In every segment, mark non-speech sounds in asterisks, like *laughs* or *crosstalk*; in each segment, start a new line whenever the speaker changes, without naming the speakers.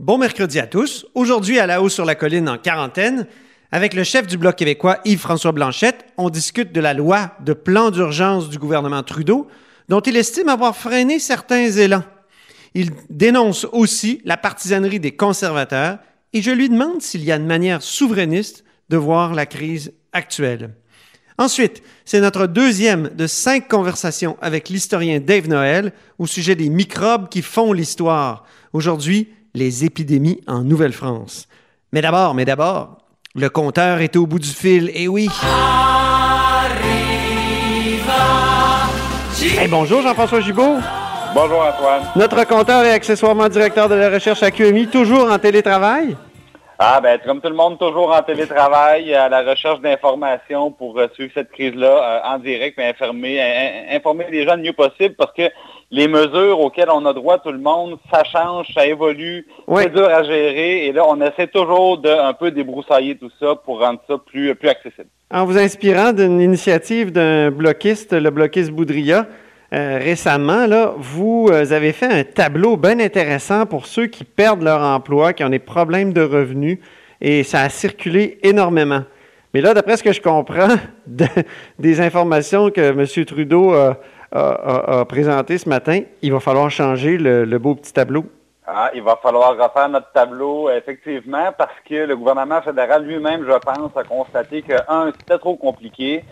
Bon mercredi à tous. Aujourd'hui, à la haut sur la colline en quarantaine, avec le chef du Bloc québécois Yves-François Blanchette, on discute de la loi de plan d'urgence du gouvernement Trudeau, dont il estime avoir freiné certains élans. Il dénonce aussi la partisanerie des conservateurs et je lui demande s'il y a une manière souverainiste de voir la crise actuelle. Ensuite, c'est notre deuxième de cinq conversations avec l'historien Dave Noël au sujet des microbes qui font l'histoire. Aujourd'hui, les épidémies en Nouvelle-France. Mais d'abord, mais d'abord, le compteur est au bout du fil, et oui. Hey, bonjour Jean-François Gibault.
Bonjour Antoine.
Notre compteur et accessoirement directeur de la recherche à QMI, toujours en télétravail.
Ah ben comme tout le monde, toujours en télétravail, à la recherche d'informations pour euh, suivre cette crise-là euh, en direct, mais informer, informer les gens le mieux possible parce que les mesures auxquelles on a droit, tout le monde, ça change, ça évolue, c'est dur à gérer. Et là, on essaie toujours de un peu débroussailler tout ça pour rendre ça plus, plus accessible.
En vous inspirant d'une initiative d'un bloquiste, le bloquiste Boudria, euh, récemment, là, vous euh, avez fait un tableau bien intéressant pour ceux qui perdent leur emploi, qui ont des problèmes de revenus, et ça a circulé énormément. Mais là, d'après ce que je comprends *laughs* des informations que M. Trudeau a, a, présenté ce matin, il va falloir changer le, beau petit tableau.
Ah, il va falloir refaire notre tableau, effectivement, parce que le gouvernement fédéral lui-même, je pense, a constaté que, un, c'était trop compliqué,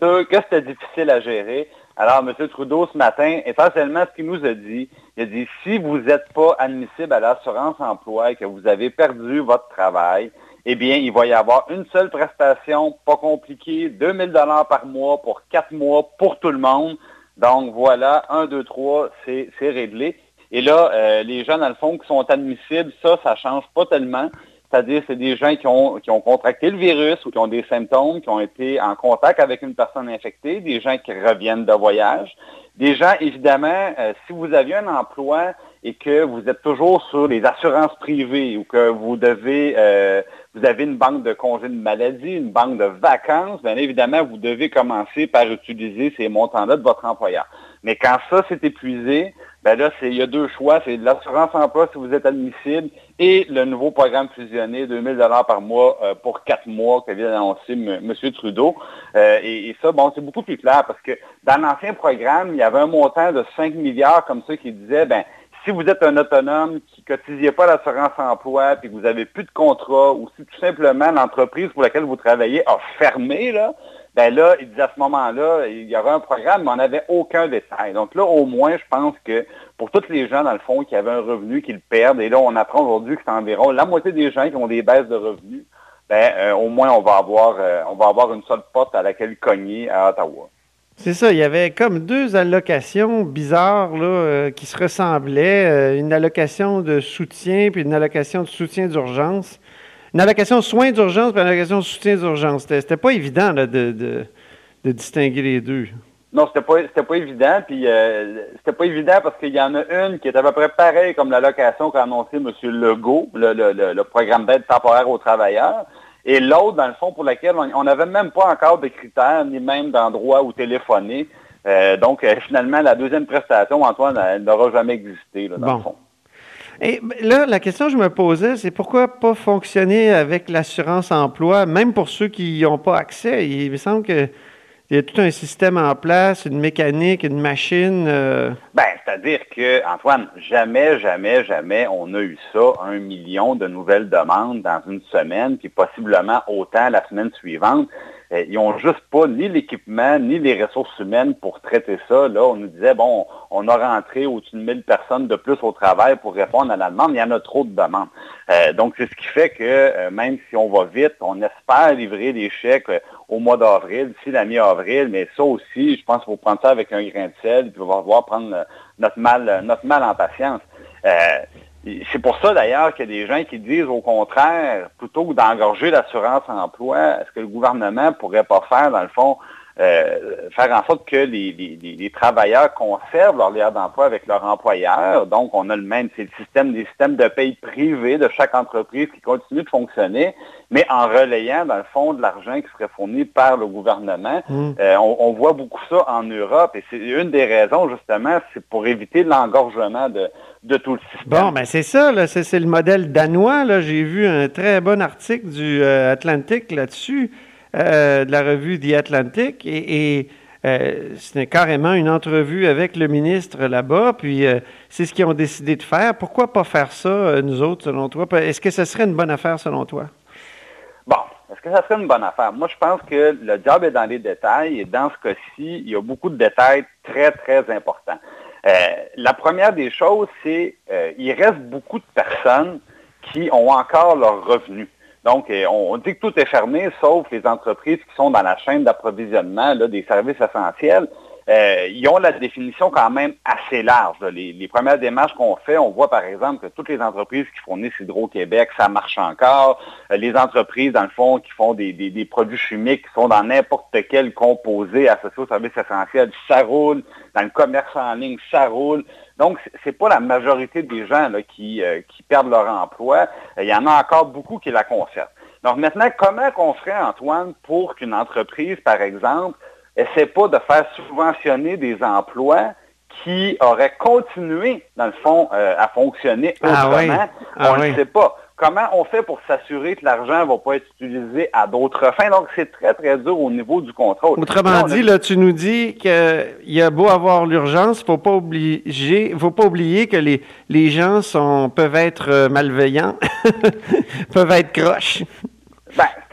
deux, que c'était difficile à gérer. Alors, M. Trudeau, ce matin, essentiellement, ce qu'il nous a dit, il a dit, si vous n'êtes pas admissible à l'assurance emploi et que vous avez perdu votre travail, eh bien, il va y avoir une seule prestation, pas compliquée, 2000 dollars par mois pour quatre mois pour tout le monde. Donc voilà, 1, 2, 3, c'est réglé. Et là, euh, les gens, dans le fond, qui sont admissibles, ça, ça ne change pas tellement. C'est-à-dire, c'est des gens qui ont, qui ont contracté le virus ou qui ont des symptômes, qui ont été en contact avec une personne infectée, des gens qui reviennent de voyage, des gens, évidemment, euh, si vous aviez un emploi et que vous êtes toujours sur les assurances privées ou que vous devez, euh, vous avez une banque de congés de maladie, une banque de vacances, bien évidemment, vous devez commencer par utiliser ces montants-là de votre employeur. Mais quand ça s'est épuisé, ben là, il y a deux choix. C'est l'assurance emploi si vous êtes admissible et le nouveau programme fusionné, 2000 dollars par mois euh, pour quatre mois que vient d'annoncer M. Trudeau. Euh, et, ça, bon, c'est beaucoup plus clair parce que dans l'ancien programme, il y avait un montant de 5 milliards comme ça qui disait, ben, si vous êtes un autonome qui ne cotisiez pas l'assurance emploi puis que vous n'avez plus de contrat ou si tout simplement l'entreprise pour laquelle vous travaillez a fermé, là, ben là, il disait à ce moment-là, il y aura un programme, mais on n'avait aucun détail. Donc là, au moins, je pense que pour tous les gens, dans le fond, qui avaient un revenu, qui le perdent, et là, on apprend aujourd'hui que c'est environ la moitié des gens qui ont des baisses de revenus, ben, euh, au moins, on va avoir euh, une seule porte à laquelle cogner à Ottawa.
C'est ça, il y avait comme deux allocations bizarres euh, qui se ressemblaient, une allocation de soutien puis une allocation de soutien d'urgence une allocation soins d'urgence et une allocation soutien d'urgence. C'était pas évident de, de, distinguer les deux.
Non, c'était pas, pas évident. Puis euh, c'était pas évident parce qu'il y en a une qui est à peu près pareille comme l'allocation qu'a annoncé M. Legault, le, le, programme d'aide temporaire aux travailleurs. Et l'autre, dans le fond, pour laquelle on n'avait même pas encore de critères, ni même d'endroit où téléphoner. Euh, donc, euh, finalement, la deuxième prestation, Antoine, elle n'aura jamais existé, dans le fond.
Et là, la question que je me posais, c'est pourquoi pas fonctionner avec l'assurance emploi, même pour ceux qui n'ont pas accès? Il me semble qu'il y a tout un système en place, une mécanique, une machine. Euh.
Ben, c'est-à-dire que, Antoine, jamais, jamais, jamais on a eu ça, un million de nouvelles demandes dans une semaine, puis possiblement autant la semaine suivante. Euh, ils n'ont juste pas ni l'équipement, ni les ressources humaines pour traiter ça. Là, on nous disait, bon, on a rentré au-dessus de 1000 personnes de plus au travail pour répondre à la demande. Il y en a trop de demandes. Euh, donc, c'est ce qui fait que euh, même si on va vite, on espère livrer des chèques au mois d'avril, d'ici la mi-avril, mais ça aussi, je pense qu'il faut prendre ça avec un grain de sel, puis on va voir prendre notre mal, notre mal en patience. C'est pour ça d'ailleurs qu'il y a des gens qui disent au contraire, plutôt que d'engorger l'assurance emploi, est-ce que le gouvernement pourrait pas faire, dans le fond, euh, faire en sorte que les, travailleurs conservent leur lien d'emploi avec leur employeur. Donc, on a le même, c'est le système des systèmes de paye privés de chaque entreprise qui continue de fonctionner, mais en relayant, dans le fond, de l'argent qui serait fourni par le gouvernement. Mmh. Euh, on, voit beaucoup ça en Europe et c'est une des raisons, justement, c'est pour éviter l'engorgement de, de tout le système.
Bon, ben c'est ça, c'est le modèle danois. J'ai vu un très bon article du euh, Atlantic là-dessus. Euh, de la revue The Atlantic et, euh, c'était carrément une entrevue avec le ministre là-bas, puis euh, c'est ce qu'ils ont décidé de faire. Pourquoi pas faire ça, nous autres, selon toi? Est-ce que ce serait une bonne affaire, selon toi?
Bon, est-ce que ça serait une bonne affaire? Moi, je pense que le job est dans les détails, et dans ce cas-ci, il y a beaucoup de détails très, très importants. la première des choses, c'est qu'il reste beaucoup de personnes qui ont encore leurs revenus. Donc, euh, on dit que tout est fermé, sauf les entreprises qui sont dans la chaîne d'approvisionnement des services essentiels. Euh, ils ont la définition quand même assez large. Les, premières démarches qu'on fait, on voit par exemple que toutes les entreprises qui fournissent Hydro-Québec, ça marche encore. Euh, les entreprises, dans le fond, qui font des, produits chimiques qui sont dans n'importe quel composé associé aux services essentiels, ça roule. Dans le commerce en ligne, ça roule. Donc, ce n'est pas la majorité des gens qui, euh, qui, perdent leur emploi. Il y en a encore beaucoup qui la conservent. Donc maintenant, comment qu'on ferait, Antoine, pour qu'une entreprise, par exemple, essaie pas de faire subventionner des emplois qui auraient continué, dans le fond, euh, à fonctionner ah autrement? Ah on ne sait pas comment on fait pour s'assurer que l'argent ne va pas être utilisé à d'autres fins? Donc, c'est très, très dur au niveau du contrôle.
Autrement dit, là, tu nous dis qu'il y a beau avoir l'urgence, il obliger, faut pas oublier que les, les gens sont, peuvent être euh, malveillants, *laughs* peuvent être croches.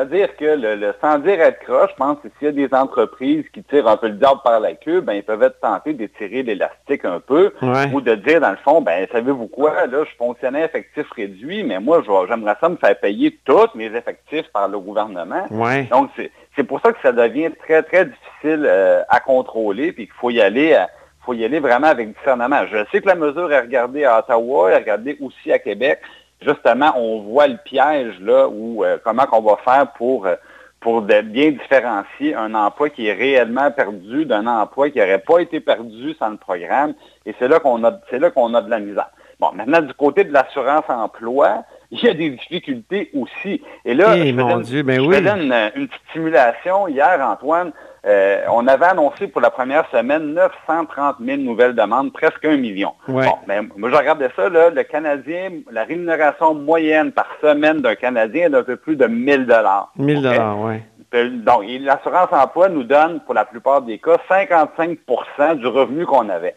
C'est-à-dire que le, sans dire être croche, je pense que s'il y a des entreprises qui tirent un peu le diable par la queue, ben, ils peuvent être tentés d'étirer l'élastique un peu ou de dire, dans le fond, ben, savez-vous quoi, là, je fonctionnais effectif réduit, mais moi, j'aimerais ça me faire payer tous mes effectifs par le gouvernement. Donc, c'est pour ça que ça devient très, très difficile euh, à contrôler, puis qu'il faut y aller faut y aller vraiment avec discernement. Je sais que la mesure est regardée à Ottawa, est regardée aussi à Québec justement, on voit le piège là où euh, comment qu'on va faire pour, euh, pour bien différencier un emploi qui est réellement perdu d'un emploi qui n'aurait pas été perdu sans le programme. Et c'est là qu'on a c'est là qu'on a de la misère. Bon, maintenant, du côté de l'assurance emploi, *laughs* il y a des difficultés aussi. Et là,
eh, je, faisais,
ben une, une, petite simulation hier, Antoine. Euh, on avait annoncé pour la première semaine 930 000 nouvelles demandes, presque un million. Bon, ben, moi, je regardais ça, là, le Canadien, la rémunération moyenne par semaine d'un Canadien est d'un peu plus de 1000 dollars.
1000 dollars, oui.
Euh, donc, l'assurance emploi nous donne, pour la plupart des cas, 55% du revenu qu'on avait.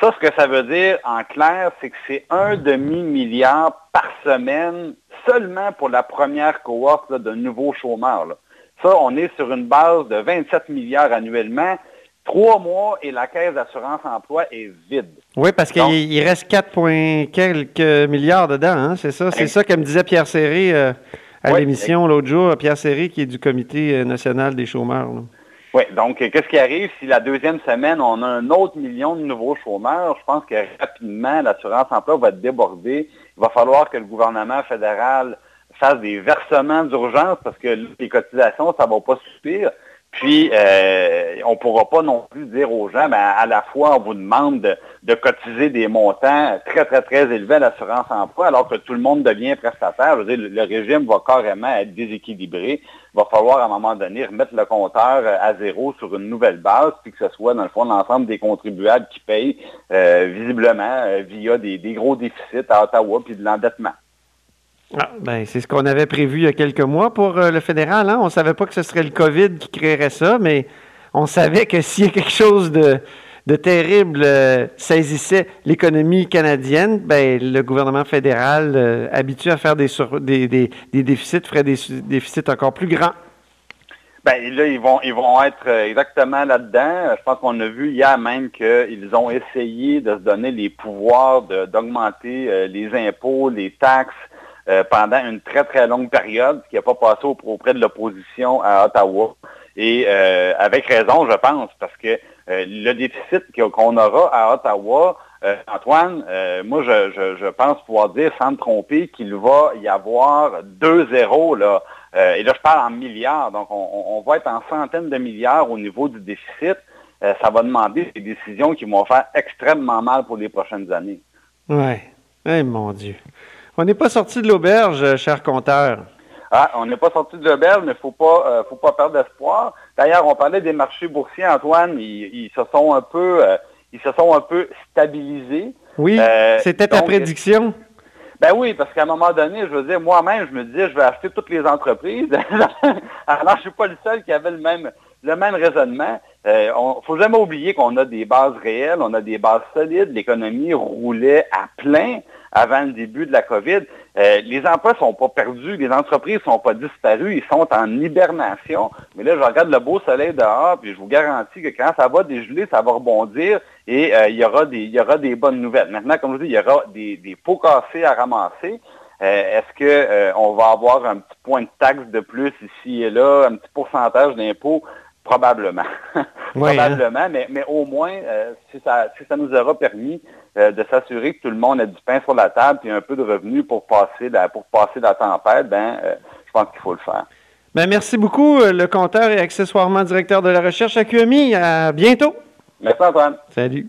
Ça, ce que ça veut dire, en clair, c'est que c'est un demi-milliard par semaine seulement pour la première cohorte de nouveaux chômeurs. Là. Ça, on est sur une base de 27 milliards annuellement. Trois mois et la caisse d'assurance emploi est vide.
Oui, parce qu'il reste 4, quelques milliards dedans, hein, c'est ça? C'est ça que me disait Pierre Serré euh, à l'émission l'autre jour, Pierre Serré qui est du Comité euh, national des chômeurs.
Oui, donc qu'est-ce qui arrive si la deuxième semaine, on a un autre million de nouveaux chômeurs? Je pense que rapidement, l'assurance emploi va déborder. Il va falloir que le gouvernement fédéral fasse des versements d'urgence parce que les cotisations, ça ne va pas suffire. Puis, euh, on ne pourra pas non plus dire aux gens, ben, à la fois, on vous demande de, cotiser des montants très, très, très élevés à l'assurance emploi, alors que tout le monde devient prestataire. Je veux dire, le, régime va carrément être déséquilibré. Il va falloir, à un moment donné, remettre le compteur euh, à zéro sur une nouvelle base, puis que ce soit, dans le fond, l'ensemble des contribuables qui payent euh, visiblement via des, des gros déficits à Ottawa, puis de l'endettement.
Ah, ben, c'est ce qu'on avait prévu il y a quelques mois pour euh, le fédéral. Hein? On ne savait pas que ce serait le COVID qui créerait ça, mais on savait que *laughs* s'il y a quelque chose de, terrible euh, saisissait l'économie canadienne, ben, le gouvernement fédéral, euh, habitué à faire des, des, déficits, ferait des déficits encore plus grands.
Ben, là, ils vont, ils vont être exactement là-dedans. Je pense qu'on a vu hier même qu'ils ont essayé de se donner les pouvoirs d'augmenter les impôts, les taxes, euh, pendant une très, très longue période, qui n'a pas passé auprès de l'opposition à Ottawa. Et euh, avec raison, je pense, parce que euh, le déficit qu'on aura à Ottawa Antoine, moi, je, pense pouvoir dire, sans me tromper, qu'il va y avoir 2-0, là. et là, je parle en milliards. Donc, on, va être en centaines de milliards au niveau du déficit. ça va demander des décisions qui vont faire extrêmement mal pour les prochaines années.
Oui. Eh, mon Dieu. On n'est pas sorti de l'auberge, cher compteur.
Ah, on n'est pas sorti de l'auberge, mais il ne faut pas, euh, faut pas perdre d'espoir. D'ailleurs, on parlait des marchés boursiers, Antoine, ils, se sont un peu, euh, ils se sont un peu stabilisés.
Oui, euh, c'était ta prédiction.
Ben oui, parce qu'à un moment donné, je veux dire, moi-même, je me disais, je vais acheter toutes les entreprises. *laughs* Alors, je suis pas le seul qui avait le même, le même raisonnement. Il ne faut jamais oublier qu'on a des bases réelles, on a des bases solides. L'économie roulait à plein avant le début de la COVID. Euh, les emplois ne sont pas perdus, les entreprises ne sont pas disparues, ils sont en hibernation. Mais là, je regarde le beau soleil dehors, puis je vous garantis que quand ça va dégeler, ça va rebondir et euh, il, y aura des, il y aura des bonnes nouvelles. Maintenant, comme je dis, il y aura des, des pots cassés à ramasser. Euh, est-ce qu'on va avoir un petit point de taxe de plus ici et là, un petit pourcentage d'impôt? Probablement. *laughs* Hein. Probablement, mais, mais, au moins, si, ça, si ça nous aura permis euh, de s'assurer que tout le monde a du pain sur la table et un peu de revenus pour passer la, pour passer la tempête, ben, euh, je pense qu'il faut le faire.
Ben, merci beaucoup, euh, le compteur et accessoirement directeur de la recherche à QMI. À bientôt.
Merci Antoine.
Salut.